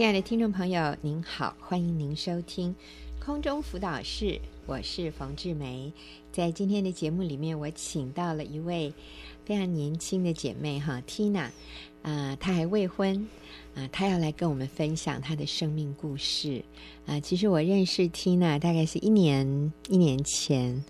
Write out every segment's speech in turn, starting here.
亲爱的听众朋友，您好，欢迎您收听空中辅导室，我是冯志梅。在今天的节目里面，我请到了一位非常年轻的姐妹哈，Tina，啊、她还未婚，啊、她要来跟我们分享她的生命故事。啊、其实我认识 Tina 大概是一年一年前。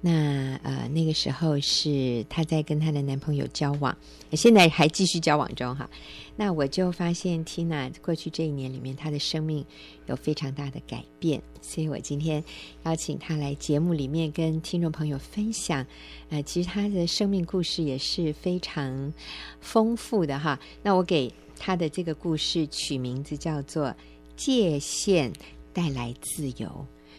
那呃，那个时候是她在跟她的男朋友交往，现在还继续交往中哈。那我就发现 Tina 过去这一年里面，她的生命有非常大的改变，所以我今天邀请她来节目里面跟听众朋友分享。呃，其实她的生命故事也是非常丰富的哈。那我给她的这个故事取名字叫做《界限带来自由》。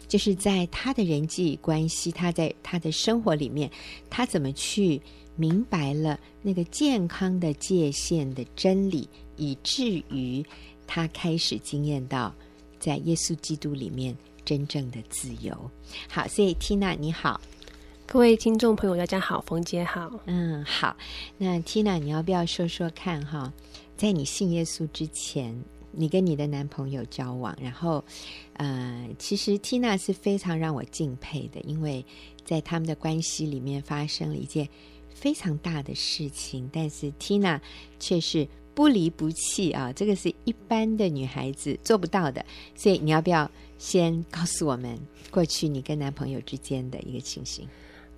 就是在他的人际关系，他在他的生活里面，他怎么去明白了那个健康的界限的真理，以至于他开始经验到在耶稣基督里面真正的自由。好，所以 Tina 你好，各位听众朋友大家好，冯姐好，嗯，好，那 Tina 你要不要说说看哈，在你信耶稣之前，你跟你的男朋友交往，然后，呃，其实 Tina 是非常让我敬佩的，因为在他们的关系里面发生了一件非常大的事情，但是 Tina 却是不离不弃啊，这个是一般的女孩子做不到的。所以你要不要先告诉我们过去你跟男朋友之间的一个情形？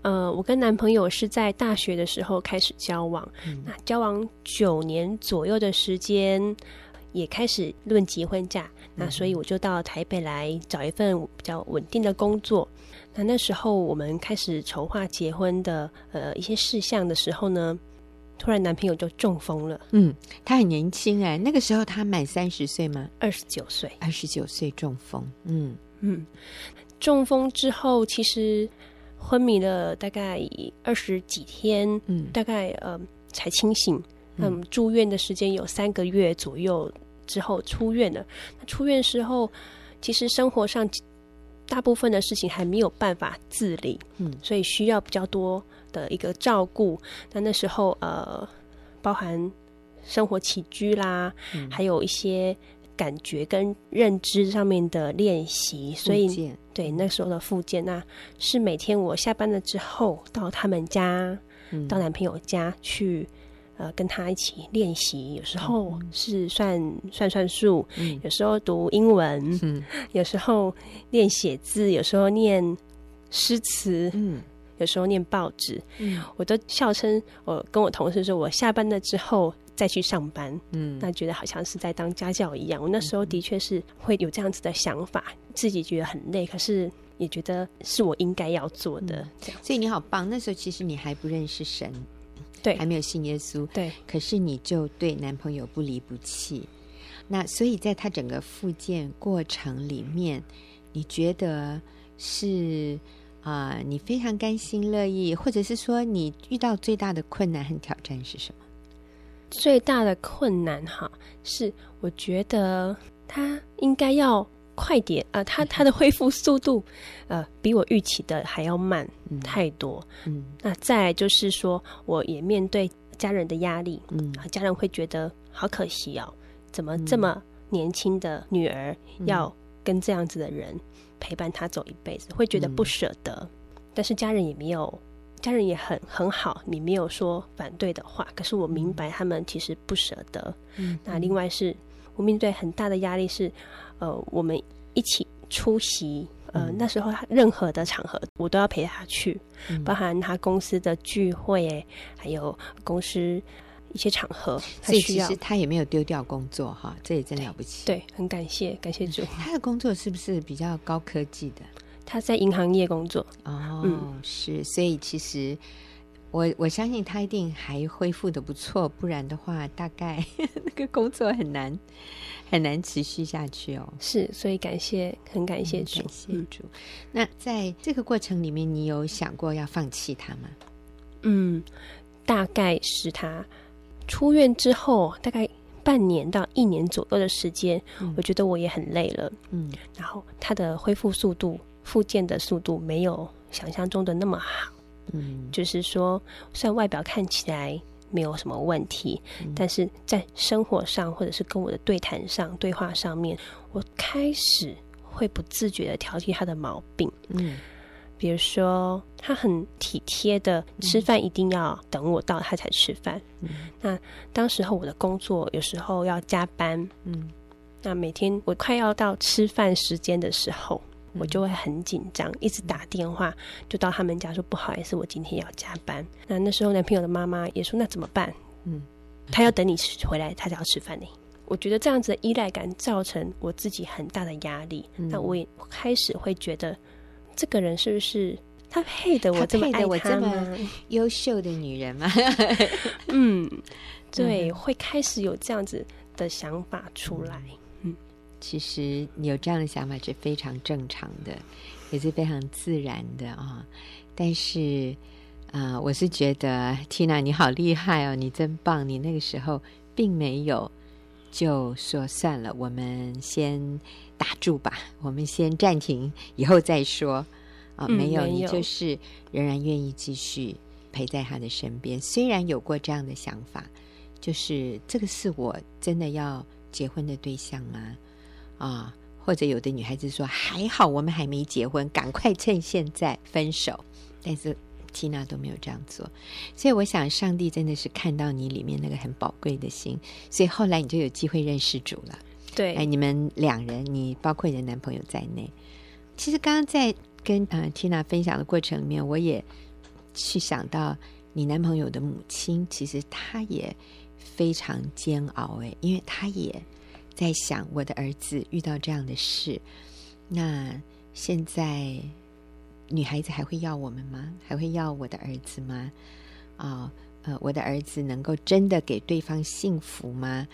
呃，我跟男朋友是在大学的时候开始交往，那交往九年左右的时间。也开始论及婚嫁，那所以我就到台北来找一份比较稳定的工作。那那时候我们开始筹划结婚的呃一些事项的时候呢，突然男朋友就中风了。嗯，他很年轻哎，那个时候他满三十岁吗？二十九岁，二十九岁中风。嗯嗯，中风之后其实昏迷了大概二十几天，嗯，大概呃才清醒。嗯，住院的时间有三个月左右之后出院了。那出院时候，其实生活上大部分的事情还没有办法自理，嗯，所以需要比较多的一个照顾。那那时候呃，包含生活起居啦，嗯，还有一些感觉跟认知上面的练习。所以对那时候的复健，那是每天我下班了之后到他们家，嗯，到男朋友家去。呃，跟他一起练习，有时候是算、嗯、算算数，嗯、有时候读英文，嗯、有时候练写字，有时候念诗词，嗯，有时候念报纸，嗯，我都笑称我跟我同事说，我下班了之后再去上班，嗯，那觉得好像是在当家教一样。我那时候的确是会有这样子的想法，自己觉得很累，可是也觉得是我应该要做的。这样、嗯，所以你好棒。那时候其实你还不认识神。对，还没有信耶稣。对，可是你就对男朋友不离不弃。那所以在他整个复健过程里面，你觉得是啊、呃，你非常甘心乐意，或者是说你遇到最大的困难和挑战是什么？最大的困难哈，是我觉得他应该要。快点啊！他他的恢复速度，呃，比我预期的还要慢太多。嗯，那再来就是说，我也面对家人的压力。嗯，家人会觉得好可惜哦，怎么这么年轻的女儿要跟这样子的人陪伴她走一辈子，会觉得不舍得。但是家人也没有，家人也很很好，你没有说反对的话。可是我明白他们其实不舍得。嗯，那另外是我面对很大的压力是。呃，我们一起出席，呃，嗯、那时候任何的场合我都要陪他去，嗯、包含他公司的聚会，还有公司一些场合。所以其实他也没有丢掉工作哈，这也真了不起。对，很感谢，感谢主。他的工作是不是比较高科技的？他在银行业工作。哦，嗯、是，所以其实我我相信他一定还恢复的不错，不然的话，大概 那个工作很难。很难持续下去哦，是，所以感谢，很感谢主，感谢主。那在这个过程里面，你有想过要放弃他吗？嗯，大概是他出院之后，大概半年到一年左右的时间，嗯、我觉得我也很累了，嗯，然后他的恢复速度、复健的速度没有想象中的那么好，嗯，就是说，虽然外表看起来没有什么问题，嗯、但是在生活上或者是跟我的对谈上、对话上面，我开始会不自觉的挑剔他的毛病。嗯，比如说他很体贴的吃饭一定要等我到他才吃饭。嗯，那当时候我的工作有时候要加班。嗯，那每天我快要到吃饭时间的时候。我就会很紧张，一直打电话，就到他们家说不好意思，我今天要加班。那那时候男朋友的妈妈也说那怎么办？嗯，他要等你回来，他才要吃饭呢。我觉得这样子的依赖感造成我自己很大的压力。嗯、那我也开始会觉得，这个人是不是他配得我这么爱他吗？他我这么优秀的女人吗？嗯，对，嗯、会开始有这样子的想法出来。其实你有这样的想法是非常正常的，也是非常自然的啊、哦。但是啊、呃，我是觉得 Tina 你好厉害哦，你真棒！你那个时候并没有就说算了，我们先打住吧，我们先暂停，以后再说啊、没有，你就是仍然愿意继续陪在他的身边。虽然有过这样的想法，就是这个是我真的要结婚的对象吗？啊，或者有的女孩子说还好，我们还没结婚，赶快趁现在分手。但是缇娜都没有这样做，所以我想上帝真的是看到你里面那个很宝贵的心，所以后来你就有机会认识主了。对，哎，你们两人，你包括你的男朋友在内，其实刚刚在跟呃缇娜分享的过程里面，我也去想到你男朋友的母亲，其实她也非常煎熬，哎，因为她也。在想我的儿子遇到这样的事，那现在女孩子还会要我们吗？还会要我的儿子吗？啊、呃，我的儿子能够真的给对方幸福吗？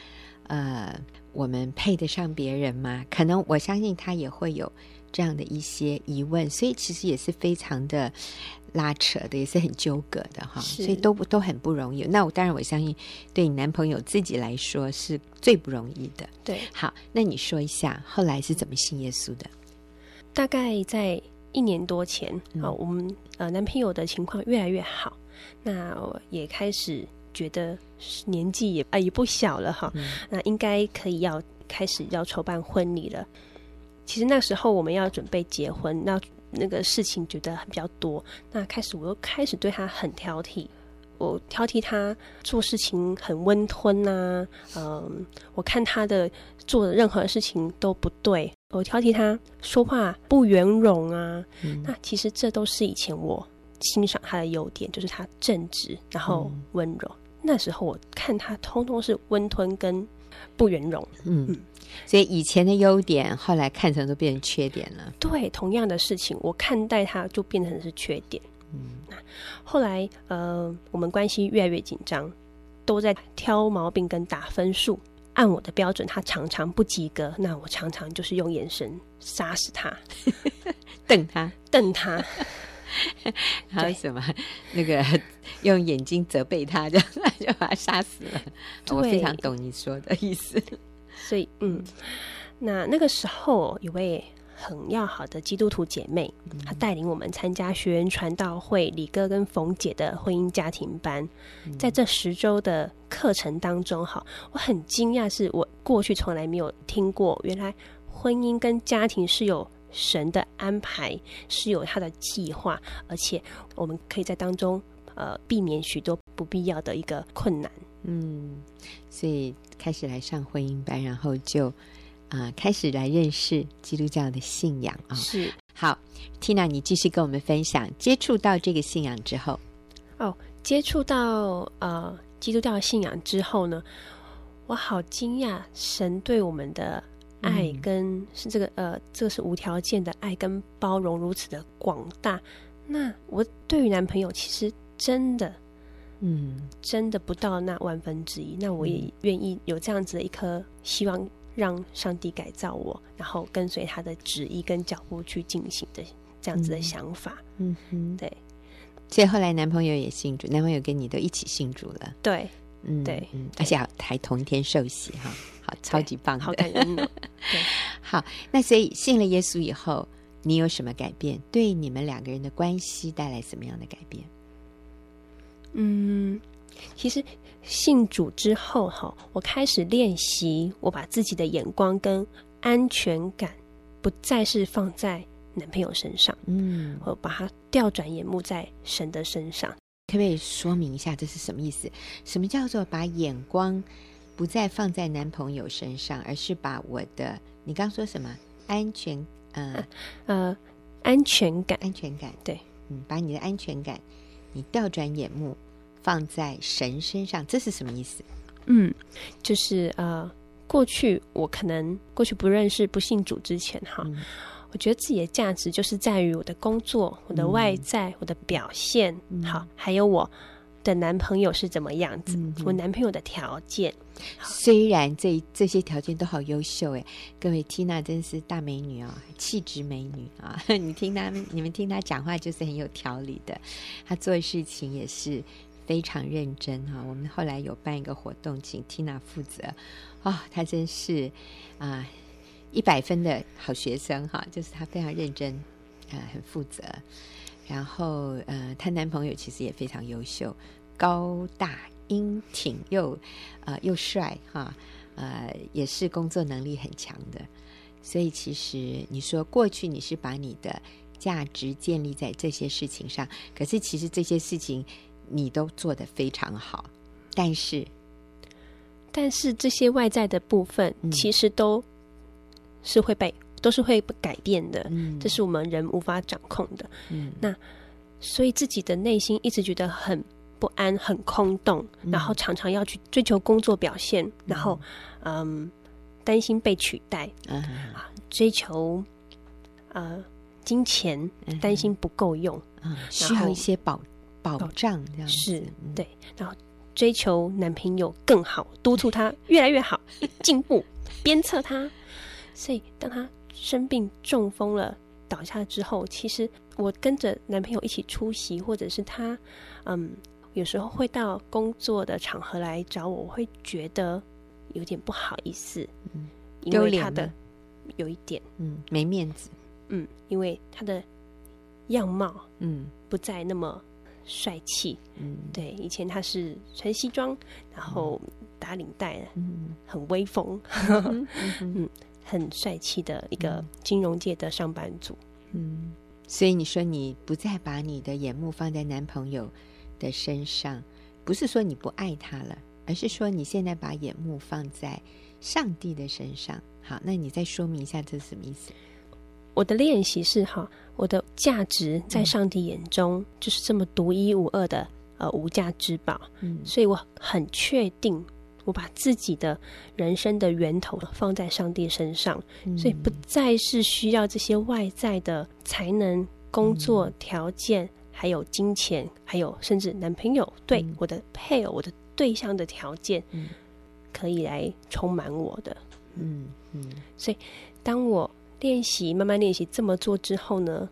呃，我们配得上别人吗？可能我相信他也会有这样的一些疑问，所以其实也是非常的。拉扯的也是很纠葛的哈，所以都不都很不容易。那我当然我相信，对你男朋友自己来说是最不容易的。对，好，那你说一下后来是怎么信耶稣的？大概在一年多前啊、我们呃男朋友的情况越来越好，那我也开始觉得年纪也啊、呃、也不小了哈，嗯、那应该可以要开始要筹办婚礼了。其实那时候我们要准备结婚，那。那个事情觉得比较多，那开始我又开始对他很挑剔，我挑剔他做事情很温吞呐、啊，嗯，我看他的做的任何事情都不对，我挑剔他说话不圆融啊，嗯、那其实这都是以前我欣赏他的优点，就是他正直，然后温柔。嗯、那时候我看他通通是温吞跟不圆融，嗯。嗯所以以前的优点，后来看成都变成缺点了。对，同样的事情，我看待它就变成是缺点。嗯，后来呃，我们关系越来越紧张，都在挑毛病跟打分数。按我的标准，他常常不及格，那我常常就是用眼神杀死他，瞪他，瞪他。还有什么？那个用眼睛责备他，这样就把他杀死了。我非常懂你说的意思。所以，嗯，那那个时候有位很要好的基督徒姐妹，嗯、她带领我们参加学员传道会李哥跟冯姐的婚姻家庭班。嗯、在这十周的课程当中，哈，我很惊讶，是我过去从来没有听过，原来婚姻跟家庭是有神的安排，是有他的计划，而且我们可以在当中呃避免许多不必要的一个困难。嗯，所以。开始来上婚姻班，然后就啊、呃、开始来认识基督教的信仰啊。哦、是好，Tina，你继续跟我们分享接触到这个信仰之后。哦，接触到呃基督教的信仰之后呢，我好惊讶，神对我们的爱跟是这个、嗯、呃，这个是无条件的爱跟包容如此的广大。那我对于男朋友其实真的。嗯，真的不到那万分之一，那我也愿意有这样子的一颗希望，让上帝改造我，然后跟随他的旨意跟脚步去进行的这样子的想法。嗯哼，对。所以后来男朋友也信主，男朋友跟你都一起信主了。对，嗯，对，嗯，而且还同一天受洗哈，好，超级棒的，好感人哦。对，好，那所以信了耶稣以后，你有什么改变？对你们两个人的关系带来什么样的改变？嗯，其实信主之后哈，我开始练习，我把自己的眼光跟安全感不再是放在男朋友身上，嗯，我把它调转眼目在神的身上。可不可以说明一下这是什么意思？什么叫做把眼光不再放在男朋友身上，而是把我的你刚说什么安全？呃啊、呃，安全感，安全感，对，嗯，把你的安全感，你调转眼目放在神身上，这是什么意思？嗯，就是呃，过去我可能过去不认识、不信主之前，哈。嗯我觉得自己的价值就是在于我的工作、我的外在、嗯、我的表现，嗯、好，还有我的男朋友是怎么样子，嗯、我男朋友的条件。虽然这这些条件都好优秀哎，各位，Tina 真是大美女啊、哦，气质美女啊！你听她，你们听她讲话就是很有条理的，她做事情也是非常认真哈。我们后来有办一个活动，请 Tina 负责啊、哦，她真是啊。一百分的好学生哈，就是她非常认真，呃，很负责。然后呃，她男朋友其实也非常优秀，高大英挺又呃又帅哈，呃也是工作能力很强的。所以其实你说过去你是把你的价值建立在这些事情上，可是其实这些事情你都做得非常好，但是但是这些外在的部分其实都。是会被，都是会改变的，嗯，这是我们人无法掌控的，嗯，那所以自己的内心一直觉得很不安、很空洞，嗯，然后常常要去追求工作表现，嗯，然后嗯，担心被取代，嗯，啊，追求呃金钱，担心不够用，嗯，需要一些保保障，这样是对，然后追求男朋友更好，督促他越来越好，进步，鞭策他。所以，当他生病中风了，倒下之后，其实我跟着男朋友一起出席，或者是他，嗯，有时候会到工作的场合来找我，我会觉得有点不好意思，嗯，因为他的有一点，嗯，没面子，嗯，因为他的样貌，嗯，不再那么帅气，嗯，对，以前他是穿西装，然后打领带，嗯，很威风，嗯。嗯 很帅气的一个金融界的上班族，嗯，所以你说你不再把你的眼目放在男朋友的身上，不是说你不爱他了，而是说你现在把眼目放在上帝的身上。好，那你再说明一下这是什么意思？我的练习是哈，我的价值在上帝眼中就是这么独一无二的呃无价之宝，嗯，所以我很确定。我把自己的人生的源头放在上帝身上，嗯，所以不再是需要这些外在的才能、工作条件，嗯，还有金钱，还有甚至男朋友对我的配偶、我的对象的条件，嗯，可以来充满我的。嗯嗯，所以当我练习、慢慢练习这么做之后呢，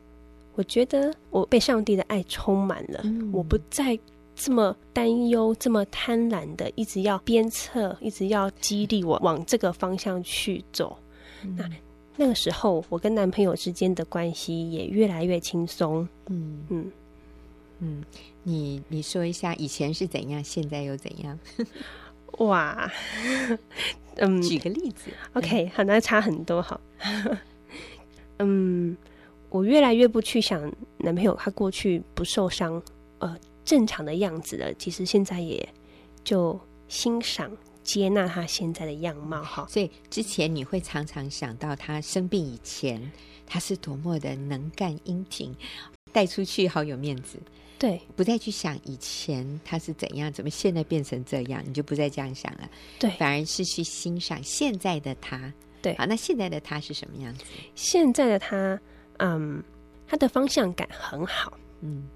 我觉得我被上帝的爱充满了，嗯，我不再。这么担忧，这么贪婪的，一直要鞭策，一直要激励我往这个方向去走。嗯、那那个时候，我跟男朋友之间的关系也越来越轻松。嗯嗯嗯，你你说一下，以前是怎样，现在又怎样？哇，嗯，举个例子。OK，好，那差很多。哈，嗯，我越来越不去想男朋友他过去不受伤，呃。正常的样子了，其实现在也就欣赏、接纳他现在的样貌哈。所以之前你会常常想到他生病以前，他是多么的能干、英挺，带出去好有面子。对，不再去想以前他是怎样，怎么现在变成这样，你就不再这样想了。对，反而是去欣赏现在的他。对，好，那现在的他是什么样子？现在的他，嗯，他的方向感很好，嗯，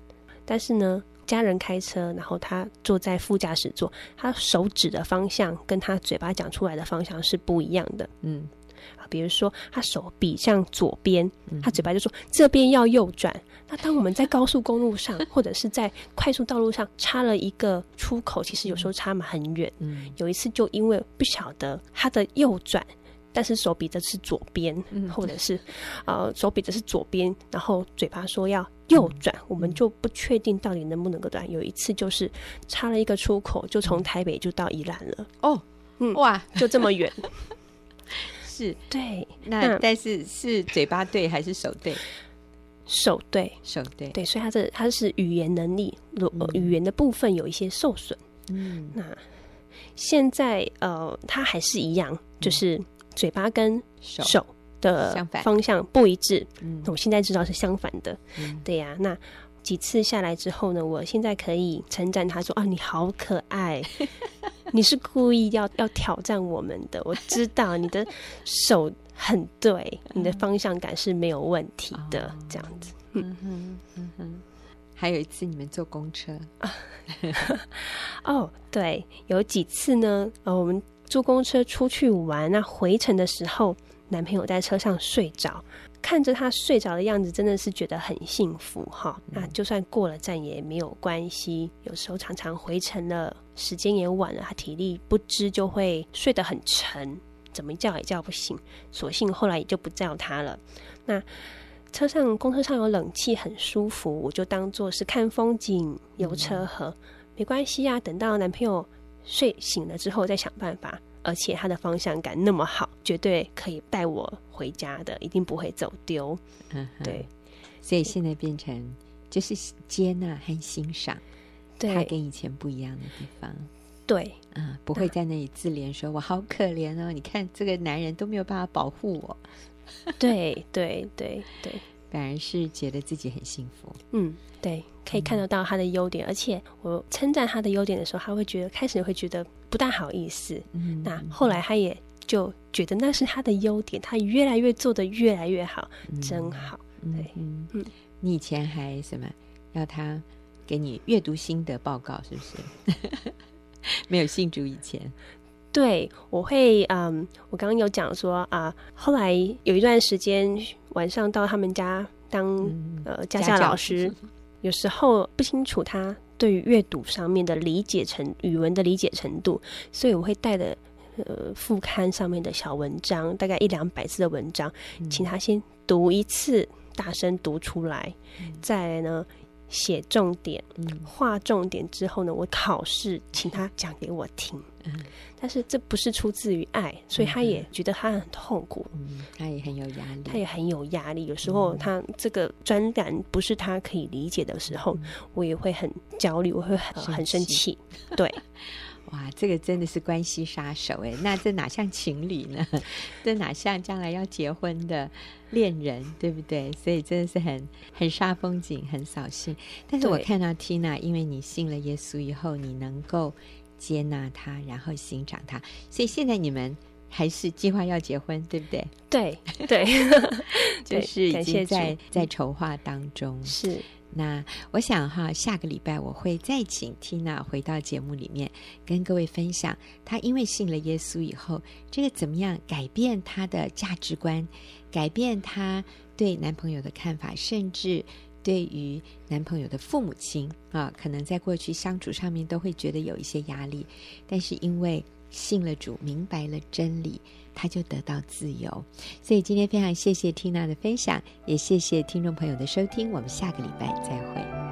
但是呢。家人开车，然后他坐在副驾驶座，他手指的方向跟他嘴巴讲出来的方向是不一样的。嗯，啊，比如说他手比向左边，他嘴巴就说这边要右转。那当我们在高速公路上或者是在快速道路上插了一个出口，其实有时候差嘛很远。嗯，有一次就因为不晓得他的右转但是手比的是左边，嗯、或者是呃手比的是左边，然后嘴巴说要右转，嗯、我们就不确定到底能不能够转。有一次就是插了一个出口，就从台北就到宜兰了。哦，嗯，哇，就这么远。是对，那，但是是嘴巴对还是手对？手对，手对，对，所以他的他是语言能力，语语言的部分有一些受损。嗯，那现在呃，他还是一样，就是嘴巴跟手的方向不一致。嗯，我现在知道是相反的。嗯，对呀，那。几次下来之后呢，我现在可以称赞他说：“啊，你好可爱，你是故意要要挑战我们的。我知道你的手很对，你的方向感是没有问题的。哦、这样子，嗯哼嗯哼。还有一次你们坐公车啊？哦，对，有几次呢？呃，我们坐公车出去玩，那回程的时候，男朋友在车上睡着。”看着他睡着的样子，真的是觉得很幸福哈。那就算过了站也没有关系。有时候常常回程了，时间也晚了，他体力不支就会睡得很沉，怎么叫也叫不醒。索性后来也就不叫他了。那车上公车上有冷气，很舒服，我就当做是看风景、游车河，没关系啊。等到男朋友睡醒了之后，再想办法。而且他的方向感那么好，绝对可以带我回家的，一定不会走丢。嗯，对，所以现在变成就是接纳和欣赏，对，他跟以前不一样的地方。对，嗯，不会在那里自怜说，说我好可怜哦，你看这个男人都没有办法保护我。对对对对，反而是觉得自己很幸福。嗯，对，可以看得到他的优点，嗯、而且我称赞他的优点的时候，他会觉得开始会觉得。不大好意思，嗯，那后来他也就觉得那是他的优点，他越来越做的越来越好，嗯、真好。对，嗯嗯，你以前还什么要他给你阅读心得报告，是不是？没有信主以前，对，我会，嗯，我刚刚有讲说啊，后来有一段时间晚上到他们家当、嗯、呃家教老师，有时候不清楚他。对于阅读上面的理解程语文的理解程度，所以我会带着呃副刊上面的小文章，大概一两百字的文章，嗯、请他先读一次，大声读出来，嗯、再来呢写重点，画、嗯、重点之后呢，我考试请他讲给我听。嗯但是这不是出自于爱，所以他也觉得他很痛苦，嗯，他也很有压力，他也很有压力。有时候他这个专感不是他可以理解的时候，嗯、我也会很焦虑，我会很很生气。对，哇，这个真的是关系杀手哎，那这哪像情侣呢？这哪像将来要结婚的恋人，对不对？所以真的是很很煞风景，很扫兴。但是我看到 Tina，因为你信了耶稣以后，你能够。接纳他，然后欣赏他，所以现在你们还是计划要结婚，对不对？对 对，就是已经在在筹划当中。是，那我想哈，下个礼拜我会再请 Tina 回到节目里面，跟各位分享她因为信了耶稣以后，这个怎么样改变她的价值观，改变她对男朋友的看法，甚至。对于男朋友的父母亲啊，可能在过去相处上面都会觉得有一些压力，但是因为信了主，明白了真理，他就得到自由。所以今天非常谢谢缇娜的分享，也谢谢听众朋友的收听，我们下个礼拜再会。